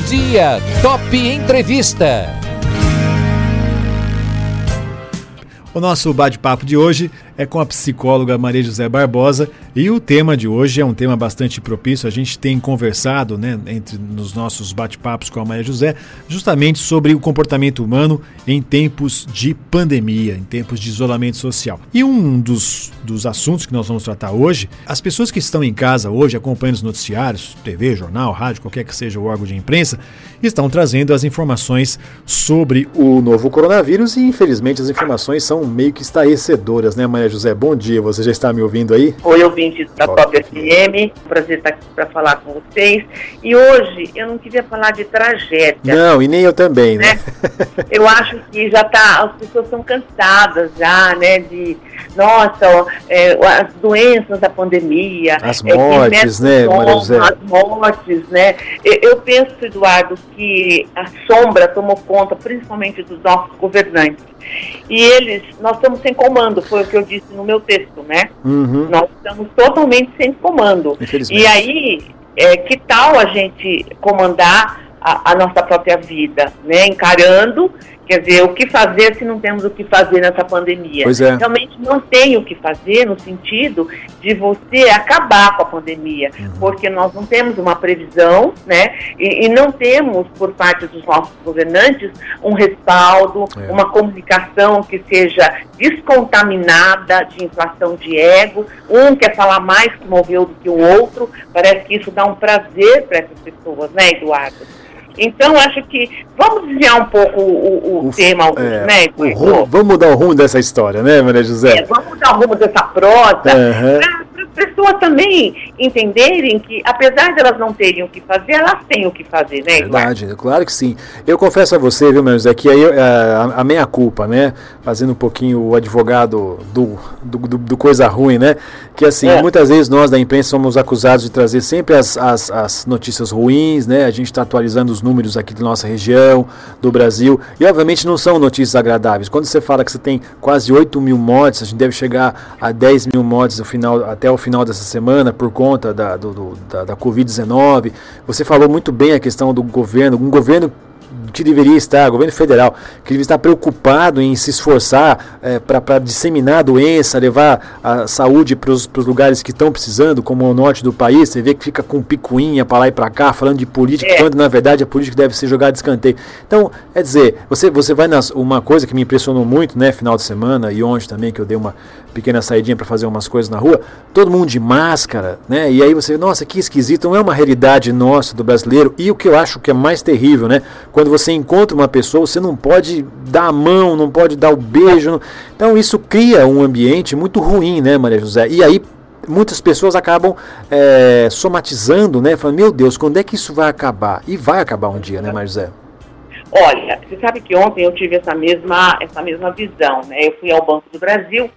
dia, Top Entrevista. O nosso bate-papo de hoje é com a psicóloga Maria José Barbosa e o tema de hoje é um tema bastante propício. A gente tem conversado, né, entre nos nossos bate-papos com a Maria José, justamente sobre o comportamento humano em tempos de pandemia, em tempos de isolamento social. E um dos, dos assuntos que nós vamos tratar hoje, as pessoas que estão em casa hoje acompanhando os noticiários, TV, jornal, rádio, qualquer que seja o órgão de imprensa, estão trazendo as informações sobre o novo coronavírus e infelizmente as informações são meio que estarrecedoras, né, Maria José? Bom dia, você já está me ouvindo aí? Oi, ouvinte da Top FM, prazer estar aqui para falar com vocês. E hoje eu não queria falar de tragédia. Não, e nem eu também, né? né? eu acho que já tá, as pessoas estão cansadas já, né, de, nossa, é, as doenças da pandemia. As é, mortes, é, né, Maria José? As mortes, né? Eu, eu penso, Eduardo, que a sombra tomou conta principalmente dos nossos governantes. E eles, nós estamos sem comando, foi o que eu disse no meu texto, né? Uhum. Nós estamos totalmente sem comando. E aí, é, que tal a gente comandar a, a, nossa própria vida, né? Encarando Quer dizer, o que fazer se não temos o que fazer nessa pandemia? Pois é. Realmente não tem o que fazer no sentido de você acabar com a pandemia, uhum. porque nós não temos uma previsão, né? E, e, não temos, por parte dos nossos governantes, um respaldo, é. uma comunicação que seja descontaminada de inflação de ego. Um quer falar mais que moveu do que o outro. Parece que isso dá um prazer para essas pessoas, né, Eduardo? Então, acho que vamos desviar um pouco o, o, o tema, é, né? O rumo, vamos mudar o rumo dessa história, né, Maria José? É, vamos mudar o rumo dessa prosa, uhum pessoas também entenderem que, apesar de elas não terem o que fazer, elas têm o que fazer, né? Verdade, claro que sim. Eu confesso a você, viu, meu José, que aí é, a, a meia culpa, né? Fazendo um pouquinho o advogado do, do, do, do coisa ruim, né? Que assim, é. muitas vezes nós da imprensa somos acusados de trazer sempre as, as, as notícias ruins, né? A gente está atualizando os números aqui da nossa região, do Brasil, e obviamente não são notícias agradáveis. Quando você fala que você tem quase 8 mil mortes, a gente deve chegar a 10 mil mortes no final, até o final dessa semana por conta da, do, do, da, da Covid-19. Você falou muito bem a questão do governo, um governo que deveria estar, governo federal, que deveria estar preocupado em se esforçar é, para disseminar a doença, levar a saúde para os lugares que estão precisando, como o norte do país, você vê que fica com picuinha para lá e para cá, falando de política, é. quando na verdade a política deve ser jogada de escanteio. Então, é dizer, você, você vai nas. Uma coisa que me impressionou muito, né, final de semana e ontem também, que eu dei uma pequena saidinha para fazer umas coisas na rua, todo mundo de máscara, né? E aí você, nossa, que esquisito, não é uma realidade nossa do brasileiro. E o que eu acho que é mais terrível, né? Quando você encontra uma pessoa, você não pode dar a mão, não pode dar o beijo. Então isso cria um ambiente muito ruim, né, Maria José? E aí muitas pessoas acabam é, somatizando, né? Falando, meu Deus, quando é que isso vai acabar? E vai acabar um dia, né, Maria José? Olha, você sabe que ontem eu tive essa mesma, essa mesma visão, né? Eu fui ao Banco do Brasil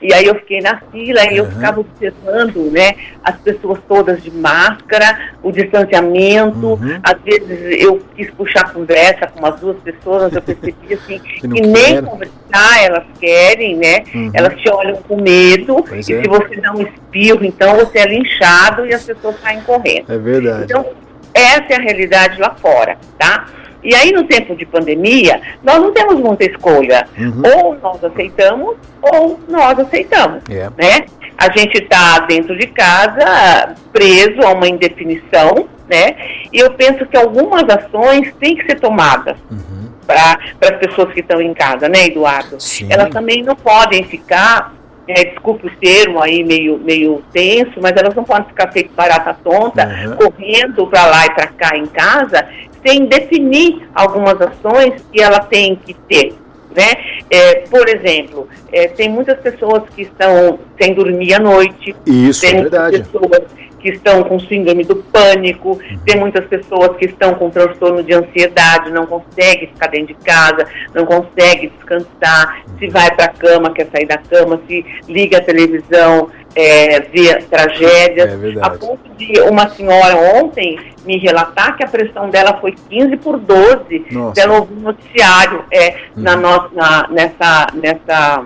e aí eu fiquei na fila e uhum. eu ficava observando, né, as pessoas todas de máscara, o distanciamento. Uhum. Às vezes eu quis puxar conversa com umas duas pessoas, eu percebi assim, que, que nem conversar elas querem, né? Uhum. Elas te olham com medo. Pois e é. se você dá um espirro, então você é linchado e as pessoas saem correndo. É verdade. Então, essa é a realidade lá fora, tá? E aí, no tempo de pandemia, nós não temos muita escolha. Uhum. Ou nós aceitamos, ou nós aceitamos. Yeah. Né? A gente está dentro de casa, preso a uma indefinição, né? E eu penso que algumas ações têm que ser tomadas. Uhum. Para as pessoas que estão em casa, né, Eduardo? Sim. Elas também não podem ficar é, desculpe o termo aí meio, meio tenso, mas elas não podem ficar feito barata tonta, uhum. correndo para lá e para cá em casa, sem definir algumas ações que ela tem que ter. Né? É, por exemplo, é, tem muitas pessoas que estão sem dormir à noite. Isso, tem é verdade. pessoas que estão com síndrome do pânico, uhum. tem muitas pessoas que estão com transtorno de ansiedade, não conseguem ficar dentro de casa, não conseguem descansar, uhum. se vai para a cama, quer sair da cama, se liga a televisão, é, vê tragédias. É a ponto de uma senhora ontem me relatar que a pressão dela foi 15 por 12. Nossa. Um noticiário é, uhum. na nossa, na, nessa, nessa,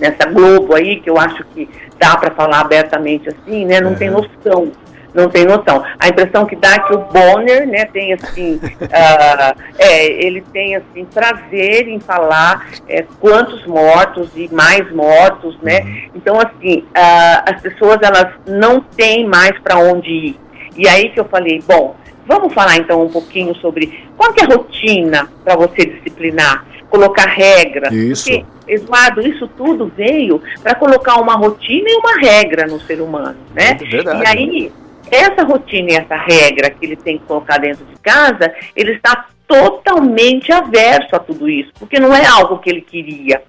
nessa Globo aí, que eu acho que dá para falar abertamente assim, né? Não tem noção não tem noção. A impressão que dá é que o Bonner, né, tem assim, uh, é, ele tem assim prazer em falar é, quantos mortos e mais mortos, né? Uhum. Então assim, uh, as pessoas elas não têm mais para onde ir. E aí que eu falei, bom, vamos falar então um pouquinho sobre qual é a rotina para você disciplinar, colocar regras. Isso. Porque, Eduardo, isso tudo veio para colocar uma rotina e uma regra no ser humano, né? É verdade. E aí essa rotina e essa regra que ele tem que colocar dentro de casa, ele está totalmente averso a tudo isso, porque não é algo que ele queria.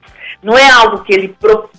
Não é algo que ele,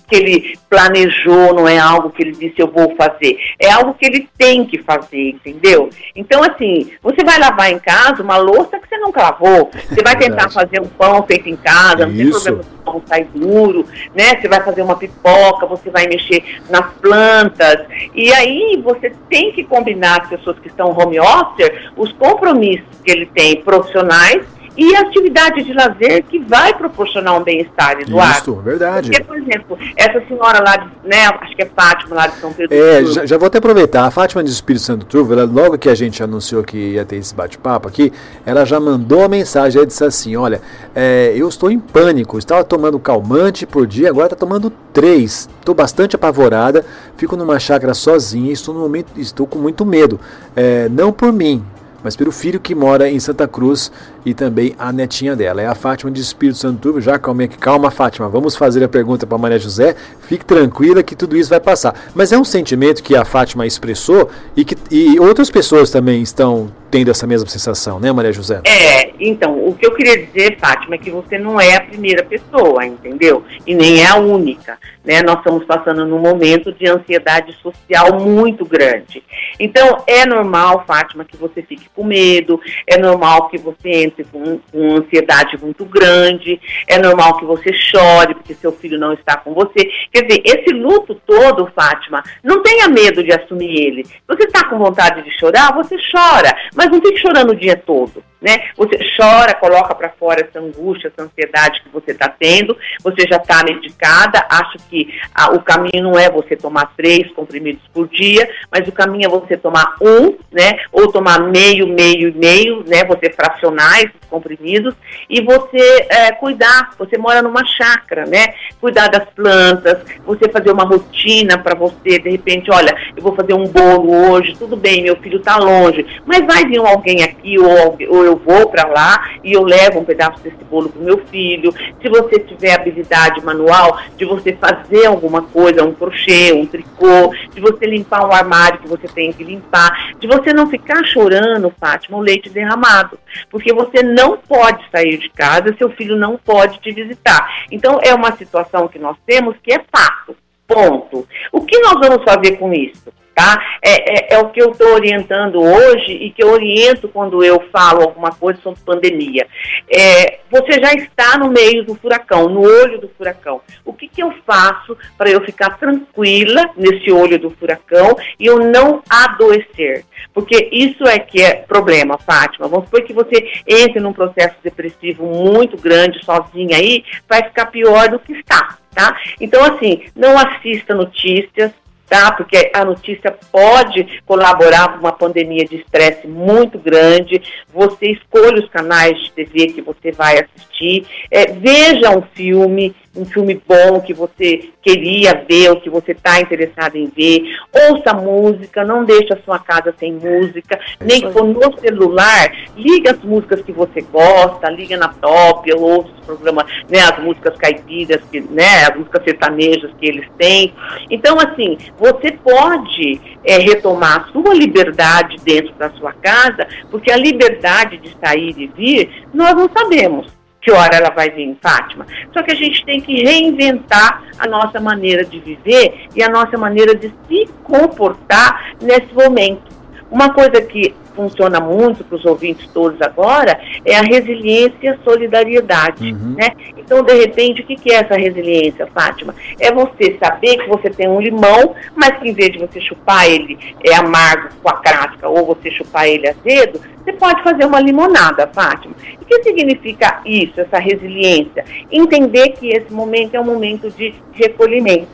que ele planejou, não é algo que ele disse eu vou fazer. É algo que ele tem que fazer, entendeu? Então, assim, você vai lavar em casa uma louça que você nunca lavou. Você vai tentar fazer um pão feito em casa, não tem problema se o pão sai duro, né? Você vai fazer uma pipoca, você vai mexer nas plantas. E aí você tem que combinar as pessoas que estão home office, os compromissos que ele tem profissionais e atividade de lazer que vai proporcionar um bem-estar, Eduardo. Isso, verdade. Porque, por exemplo, essa senhora lá, de, né, acho que é Fátima, lá de São Pedro É, já, já, vou até aproveitar. A Fátima de Espírito Santo Turvo, ela, logo que a gente anunciou que ia ter esse bate-papo aqui, ela já mandou a mensagem, ela disse assim, olha, é, eu estou em pânico, estava tomando calmante por dia, agora está tomando três. Estou bastante apavorada, fico numa chácara sozinha, estou, no momento, estou com muito medo. É, não por mim, mas pelo filho que mora em Santa Cruz e também a netinha dela. É a Fátima de Espírito Santo. Já calma calma, Fátima. Vamos fazer a pergunta para Maria José. Fique tranquila que tudo isso vai passar. Mas é um sentimento que a Fátima expressou e que e outras pessoas também estão tendo essa mesma sensação, né, Maria José? É, então, o que eu queria dizer, Fátima, é que você não é a primeira pessoa, entendeu? E nem é a única, né? Nós estamos passando num momento de ansiedade social muito grande. Então, é normal, Fátima, que você fique com medo, é normal que você entre com, com ansiedade muito grande, é normal que você chore porque seu filho não está com você. Quer dizer, esse luto todo, Fátima, não tenha medo de assumir ele. Você está com vontade de chorar, você chora, mas não fique chorando o dia todo né? Você chora, coloca para fora essa angústia, essa ansiedade que você está tendo, você já está medicada, acho que ah, o caminho não é você tomar três comprimidos por dia, mas o caminho é você tomar um, né? Ou tomar meio, meio, meio, né? Você fracionar esses comprimidos e você é, cuidar, você mora numa chácara, né? Cuidar das plantas, você fazer uma rotina para você, de repente, olha, eu vou fazer um bolo hoje, tudo bem, meu filho está longe, mas vai vir alguém aqui ou, ou eu vou para lá e eu levo um pedaço desse bolo para o meu filho. Se você tiver habilidade manual de você fazer alguma coisa, um crochê, um tricô, de você limpar um armário que você tem que limpar, de você não ficar chorando, Fátima, o leite derramado. Porque você não pode sair de casa, seu filho não pode te visitar. Então é uma situação que nós temos que é fato. Ponto. O que nós vamos fazer com isso? Tá? É, é, é o que eu estou orientando hoje e que eu oriento quando eu falo alguma coisa sobre pandemia. É, você já está no meio do furacão, no olho do furacão. O que, que eu faço para eu ficar tranquila nesse olho do furacão e eu não adoecer? Porque isso é que é problema, Fátima. Vamos supor que você entre num processo depressivo muito grande, sozinha aí, vai ficar pior do que está. Tá? Então, assim, não assista notícias, tá? Porque a notícia pode colaborar com uma pandemia de estresse muito grande. Você escolhe os canais de TV que você vai assistir, é, veja um filme, um filme bom que você queria ver, ou que você está interessado em ver, ouça música, não deixe a sua casa sem música, nem que for no celular, liga as músicas que você gosta, liga na top, ou ouça os programas, né, as músicas caipiras, que, né, as músicas sertanejas que eles têm. Então, assim, você pode é, retomar a sua liberdade dentro da sua casa, porque a liberdade de sair e vir, nós não sabemos que hora ela vai vir em Fátima. Só que a gente tem que reinventar a nossa maneira de viver e a nossa maneira de se comportar nesse momento. Uma coisa que funciona muito para os ouvintes todos agora é a resiliência e a solidariedade. Uhum. Né? Então, de repente, o que é essa resiliência, Fátima? É você saber que você tem um limão, mas que em vez de você chupar ele é amargo com a casca ou você chupar ele azedo, você pode fazer uma limonada, Fátima. O que significa isso, essa resiliência? Entender que esse momento é um momento de recolhimento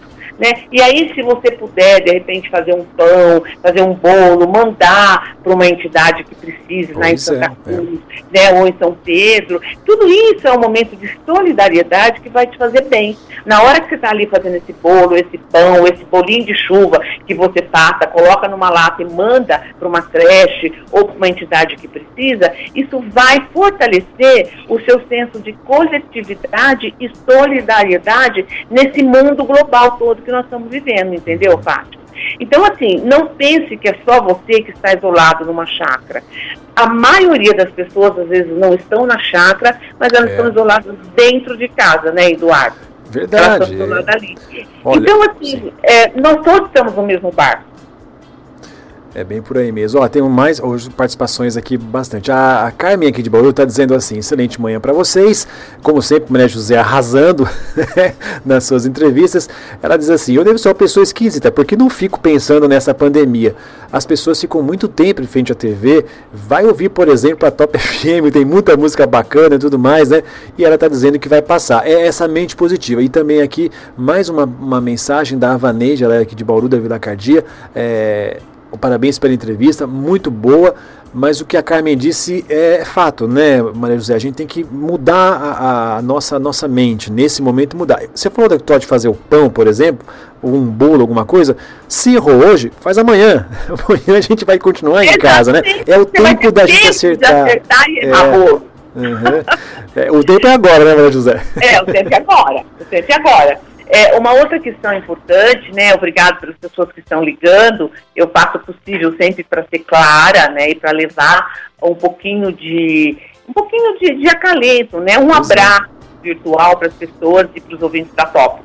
Né? E aí, se você puder, de repente, fazer um pão, fazer um bolo, mandar para uma entidade que precise, lá em Santa é, Cruz, é. né? ou em São Pedro, tudo isso é um momento de solidariedade que vai te fazer bem. Na hora que você está ali fazendo esse bolo, esse pão, esse bolinho de chuva que você passa, coloca numa lata e manda para uma creche ou para uma entidade que precisa, isso vai fortalecer o seu senso de coletividade e solidariedade nesse mundo global todo que nós estamos vivendo, entendeu, Fátima? Então, assim, não pense que é só você que está isolado numa chácara. A maioria das pessoas, às vezes, não estão na chácara, mas elas é. estão isoladas dentro de casa, né, Eduardo? Verdade. Elas estão ali. Olha, então, assim, é, nós todos estamos no mesmo barco. É bem por aí mesmo. Ó, tem mais hoje participações aqui bastante. A, a Carmen aqui de Bauru está dizendo assim: excelente manhã para vocês. Como sempre, Maria José arrasando nas suas entrevistas. Ela diz assim: eu devo ser uma pessoa esquisita, porque não fico pensando nessa pandemia. As pessoas ficam muito tempo em frente à TV. Vai ouvir, por exemplo, a Top FM, tem muita música bacana e tudo mais, né? E ela está dizendo que vai passar. É essa mente positiva. E também aqui, mais uma, uma mensagem da Avaneja, ela é aqui de Bauru, da Vila Cardia. É, Parabéns pela entrevista, muito boa. Mas o que a Carmen disse é fato, né, Maria José? A gente tem que mudar a, a nossa, nossa mente, nesse momento mudar. Você falou da de fazer o pão, por exemplo, ou um bolo, alguma coisa. Se errou hoje, faz amanhã. Amanhã a gente vai continuar em casa, né? É o tempo da gente acertar. acertar e é, uhum. é, o tempo é agora, né, Maria José? É, o tempo é agora. O tempo é agora. É, uma outra questão importante, né? Obrigado pelas pessoas que estão ligando. Eu faço o possível sempre para ser clara, né? E para levar um pouquinho de um pouquinho de, de acalento, né? Um abraço virtual para as pessoas e para os ouvintes da Top.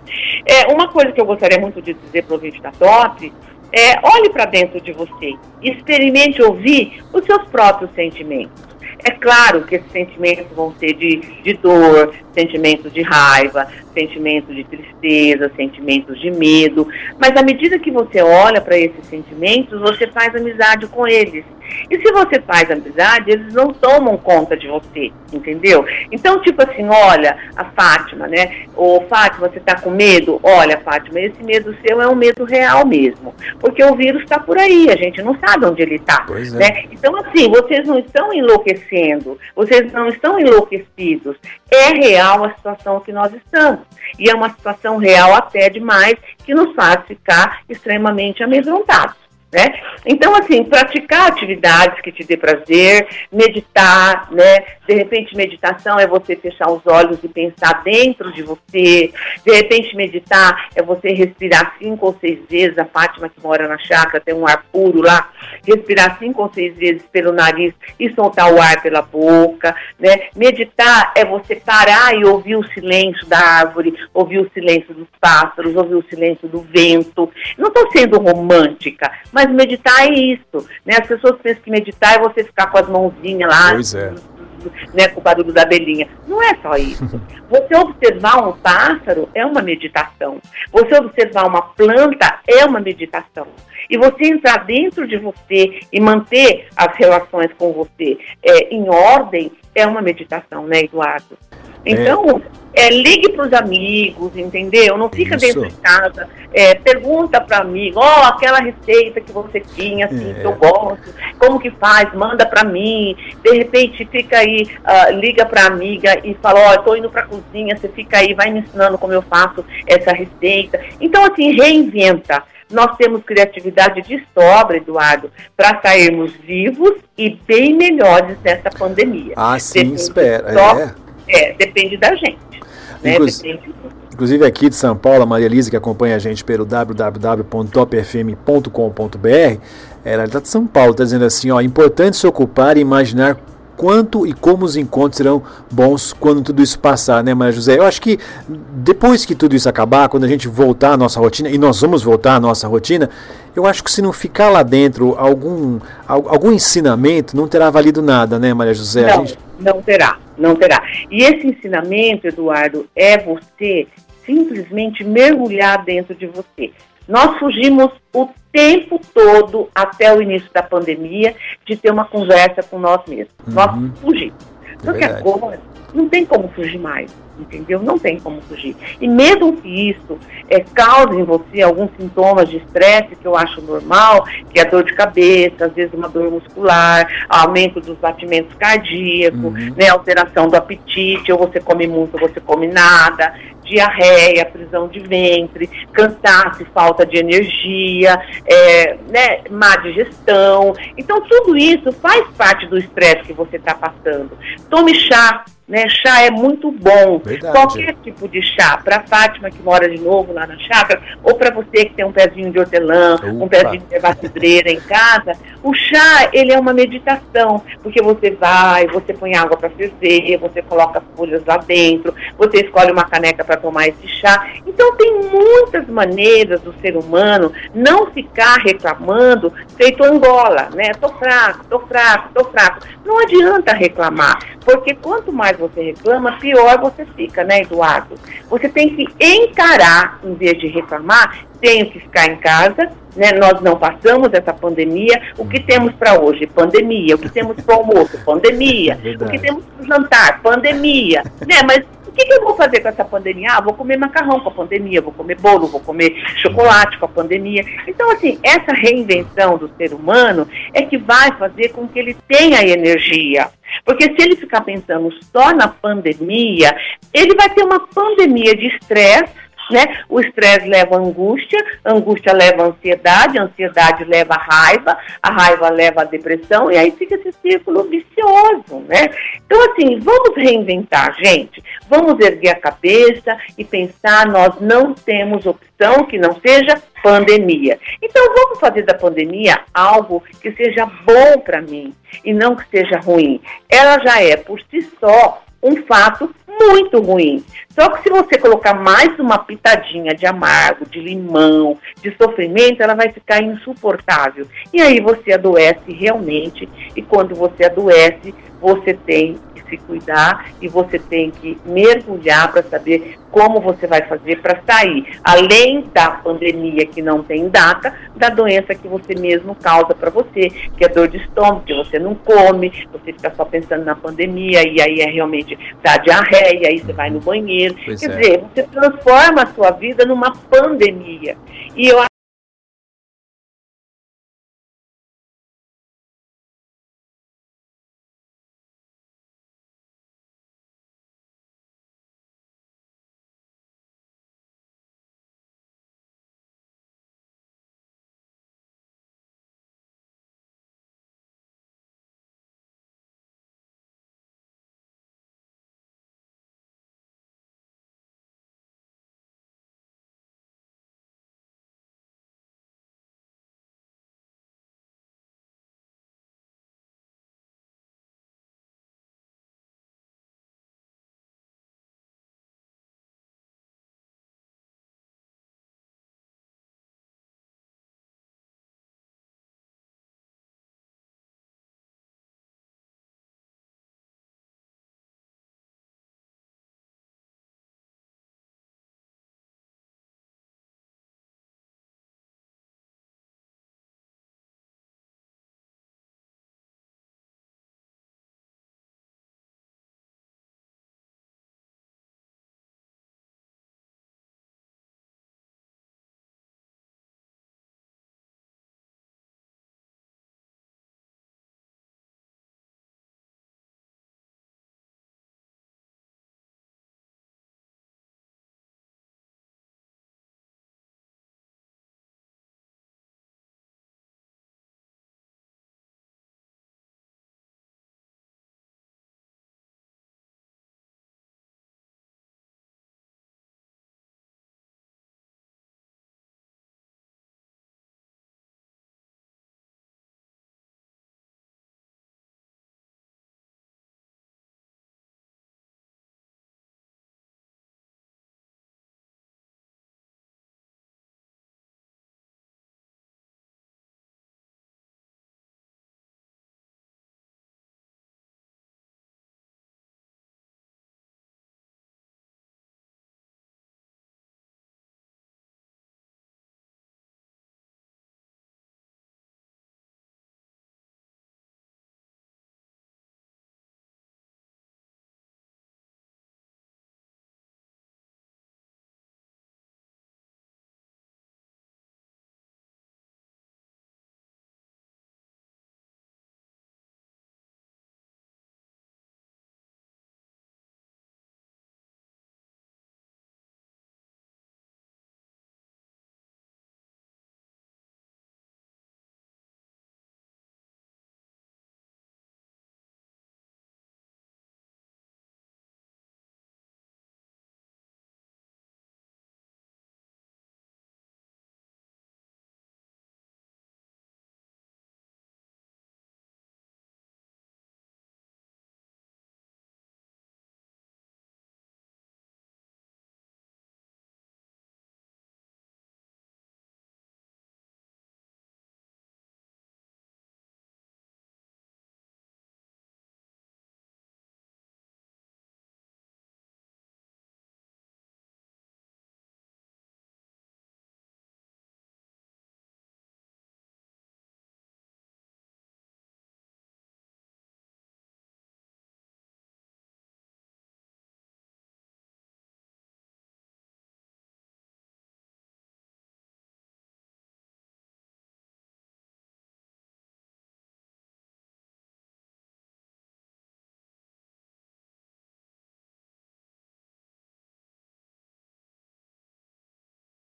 É, uma coisa que eu gostaria muito de dizer para o ouvinte da Top é olhe para dentro de você, experimente ouvir os seus próprios sentimentos. É claro que esses sentimentos vão ser de, de dor, sentimentos de raiva, sentimentos de tristeza, sentimentos de medo, mas à medida que você olha para esses sentimentos, você faz amizade com eles. E se você faz amizade, eles não tomam conta de você, entendeu? Então, tipo assim, olha, a Fátima, né? Ô, Fátima, você tá com medo? Olha, Fátima, esse medo seu é um medo real mesmo. Porque o vírus está por aí, a gente não sabe onde ele está. É. Né? Então, assim, vocês não estão enlouquecendo, vocês não estão enlouquecidos. É real a situação que nós estamos. E é uma situação real até demais que nos faz ficar extremamente amedrontados. Né? Então, assim, praticar atividades que te dê prazer, meditar, né? De repente, meditação é você fechar os olhos e pensar dentro de você. De repente, meditar é você respirar cinco ou seis vezes. A Fátima, que mora na chácara, tem um ar puro lá. Respirar cinco ou seis vezes pelo nariz e soltar o ar pela boca, né? Meditar é você parar e ouvir o silêncio da árvore, ouvir o silêncio dos pássaros, ouvir o silêncio do vento. Não estou sendo romântica, mas meditar é isso, né? As pessoas pensam que meditar é você ficar com as mãozinhas lá, pois é. né, com o barulho da abelhinha. Não é só isso. Você observar um pássaro é uma meditação. Você observar uma planta é uma meditação. E você entrar dentro de você e manter as relações com você é, em ordem é uma meditação, né, Eduardo? É. Então, é. É, ligue para os amigos, entendeu? Não fica Isso. dentro de casa. É, pergunta para amigo, ó, oh, aquela receita que você tinha, assim, que eu é. gosto, como que faz? Manda para mim. De repente, fica aí, uh, liga para amiga e fala, ó, oh, estou indo para cozinha, você fica aí, vai me ensinando como eu faço essa receita. Então, assim, reinventa. Nós temos criatividade de sobra, Eduardo, para sairmos vivos e bem melhores dessa pandemia. Ah, sim, espera. Só... É é, depende da gente. Né? Inclusive, depende inclusive aqui de São Paulo, a Maria Elisa, que acompanha a gente pelo www.topfm.com.br, ela está de São Paulo, está dizendo assim, ó, importante se ocupar e imaginar quanto e como os encontros serão bons quando tudo isso passar, né, Maria José? Eu acho que depois que tudo isso acabar, quando a gente voltar à nossa rotina, e nós vamos voltar à nossa rotina, eu acho que se não ficar lá dentro algum, algum ensinamento, não terá valido nada, né, Maria José? Não, gente... não terá, não terá. E esse ensinamento, Eduardo, é você simplesmente mergulhar dentro de você. Nós fugimos o tempo todo, até o início da pandemia, de ter uma conversa com nós mesmos. Uhum. Nós fugimos. Só que agora não tem como fugir mais entendeu? Não tem como fugir. E mesmo que isso é, cause em você alguns sintomas de estresse, que eu acho normal, que é dor de cabeça, às vezes uma dor muscular, aumento dos batimentos cardíacos, uhum. né, alteração do apetite, ou você come muito ou você come nada, diarreia, prisão de ventre, cansaço, falta de energia, é, né, má digestão. Então, tudo isso faz parte do estresse que você está passando. Tome chá, né? Chá é muito bom. Verdade. Qualquer tipo de chá. Para Fátima, que mora de novo lá na chácara, ou para você que tem um pezinho de hortelã, um pezinho de erva em casa, o chá, ele é uma meditação. Porque você vai, você põe água para ferver, você coloca as folhas lá dentro, você escolhe uma caneca para tomar esse chá. Então, tem muitas maneiras do ser humano não ficar reclamando feito Angola, né? Tô fraco, tô fraco, tô fraco. Não adianta reclamar, porque quanto mais você reclama, pior você fica, né, Eduardo? Você tem que encarar, em vez de reclamar, tenho que ficar em casa, né? Nós não passamos essa pandemia. O que temos para hoje? Pandemia. O que temos para o almoço? Pandemia. É o que temos para o jantar? Pandemia. Né? Mas que, que eu vou fazer com essa pandemia? Ah, vou comer macarrão com a pandemia, vou comer bolo, vou comer chocolate com a pandemia. Então, assim, essa reinvenção do ser humano é que vai fazer com que ele tenha energia. Porque se ele ficar pensando só na pandemia, ele vai ter uma pandemia de estresse né? O estresse leva angústia, angústia leva ansiedade, ansiedade leva raiva, a raiva leva a depressão, e aí fica esse círculo vicioso, né? Então, assim, vamos reinventar, gente. Vamos erguer a cabeça e pensar, nós não temos opção que não seja pandemia. Então, vamos fazer da pandemia algo que seja bom para mim e não que seja ruim. Ela já é, por si só, um fato muito ruim. Só que se você colocar mais uma pitadinha de amargo, de limão, de sofrimento, ela vai ficar insuportável. E aí você adoece realmente. E quando você adoece, você tem se cuidar e você tem que mergulhar para saber como você vai fazer para sair, além da pandemia que não tem data, da doença que você mesmo causa para você, que é dor de estômago, que você não come, você fica só pensando na pandemia e aí é realmente dá diarreia, aí você vai no banheiro. Pois Quer é. dizer, você transforma a sua vida numa pandemia. E eu